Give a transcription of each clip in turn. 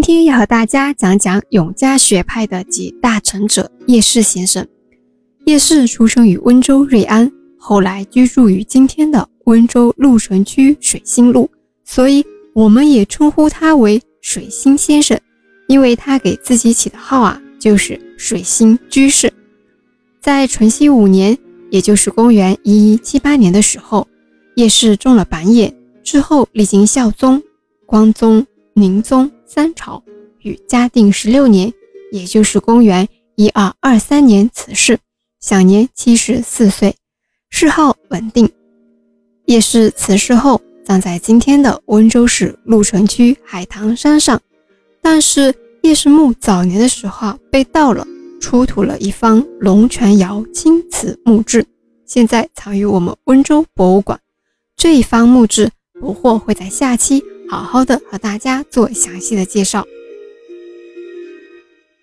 今天要和大家讲讲永嘉学派的集大成者叶氏先生。叶氏出生于温州瑞安，后来居住于今天的温州鹿城区水心路，所以我们也称呼他为水星先生，因为他给自己起的号啊，就是水星居士。在淳熙五年，也就是公元一一七八年的时候，叶氏中了榜眼，之后历经孝宗、光宗、宁宗。三朝与嘉定十六年，也就是公元一二二三年辞世，享年七十四岁，谥号文定。叶氏辞世后，葬在今天的温州市鹿城区海棠山上。但是叶氏墓早年的时候被盗了，出土了一方龙泉窑青瓷墓志，现在藏于我们温州博物馆。这一方墓志，不惑会在下期。好好的和大家做详细的介绍。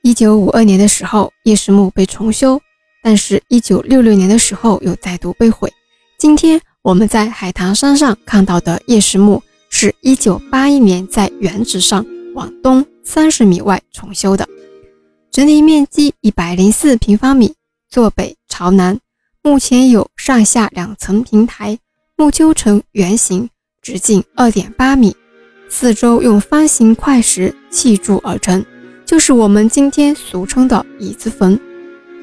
一九五二年的时候，叶石墓被重修，但是，一九六六年的时候又再度被毁。今天我们在海棠山上看到的叶石墓，是一九八一年在原址上往东三十米外重修的，整体面积一百零四平方米，坐北朝南，目前有上下两层平台，墓丘呈圆形，直径二点八米。四周用方形块石砌筑而成，就是我们今天俗称的椅子坟。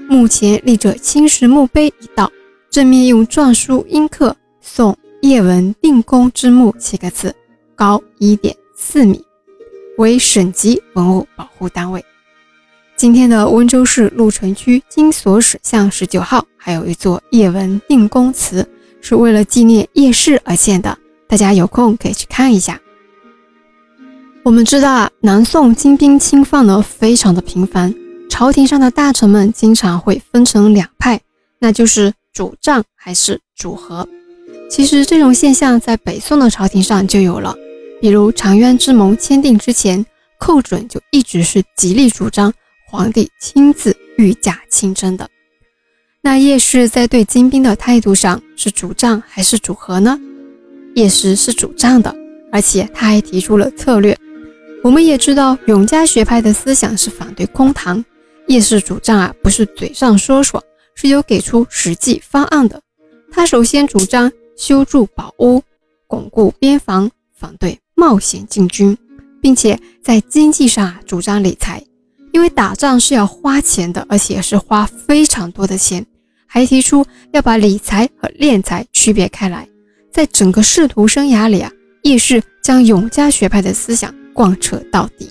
墓前立着青石墓碑一道，正面用篆书阴刻“宋叶文定公之墓”七个字，高一点四米，为省级文物保护单位。今天的温州市鹿城区金锁史巷十九号还有一座叶文定公祠，是为了纪念叶氏而建的，大家有空可以去看一下。我们知道啊，南宋金兵侵犯呢非常的频繁，朝廷上的大臣们经常会分成两派，那就是主战还是主和。其实这种现象在北宋的朝廷上就有了，比如长渊之盟签订之前，寇准就一直是极力主张皇帝亲自御驾亲征的。那叶氏在对金兵的态度上是主战还是主和呢？叶氏是主战的，而且他还提出了策略。我们也知道，永嘉学派的思想是反对空谈。叶氏主张啊，不是嘴上说说，是有给出实际方案的。他首先主张修筑堡屋，巩固边防，反对冒险进军，并且在经济上主张理财，因为打仗是要花钱的，而且是花非常多的钱。还提出要把理财和敛财区别开来。在整个仕途生涯里啊，叶氏将永嘉学派的思想。贯彻到底。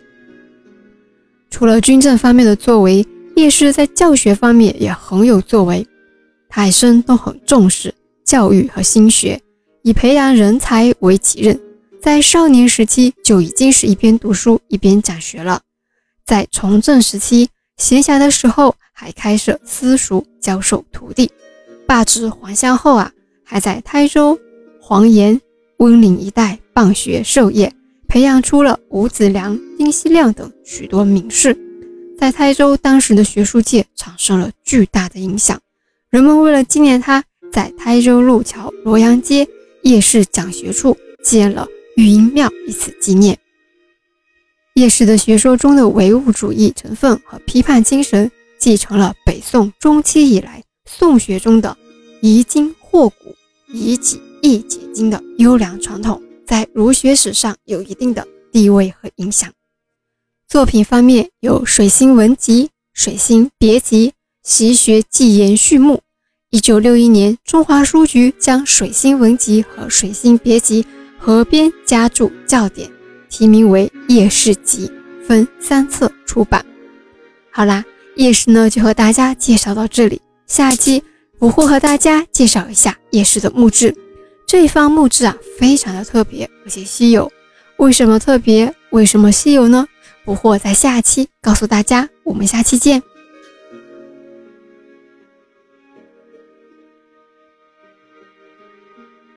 除了军政方面的作为，叶氏在教学方面也很有作为。他一生都很重视教育和心学，以培养人才为己任。在少年时期就已经是一边读书一边讲学了。在从政时期，闲暇的时候还开设私塾教授徒弟。罢职还乡后啊，还在台州、黄岩、温岭一带办学授业。培养出了吴子良、丁希亮等许多名士，在台州当时的学术界产生了巨大的影响。人们为了纪念他，在台州路桥罗阳街叶氏讲学处建了育婴庙，以此纪念。叶氏的学说中的唯物主义成分和批判精神，继承了北宋中期以来宋学中的移经惑古、以己易解经的优良传统。在儒学史上有一定的地位和影响。作品方面有《水星文集》《水星别集》《习学纪言序目》。一九六一年，中华书局将《水星文集》和《水星别集》合编加注校点，题名为《叶氏集》，分三册出版。好啦，叶氏呢就和大家介绍到这里，下期我会和大家介绍一下叶氏的墓志。这一方木质啊，非常的特别，而且稀有。为什么特别？为什么稀有呢？不惑在下期告诉大家。我们下期见。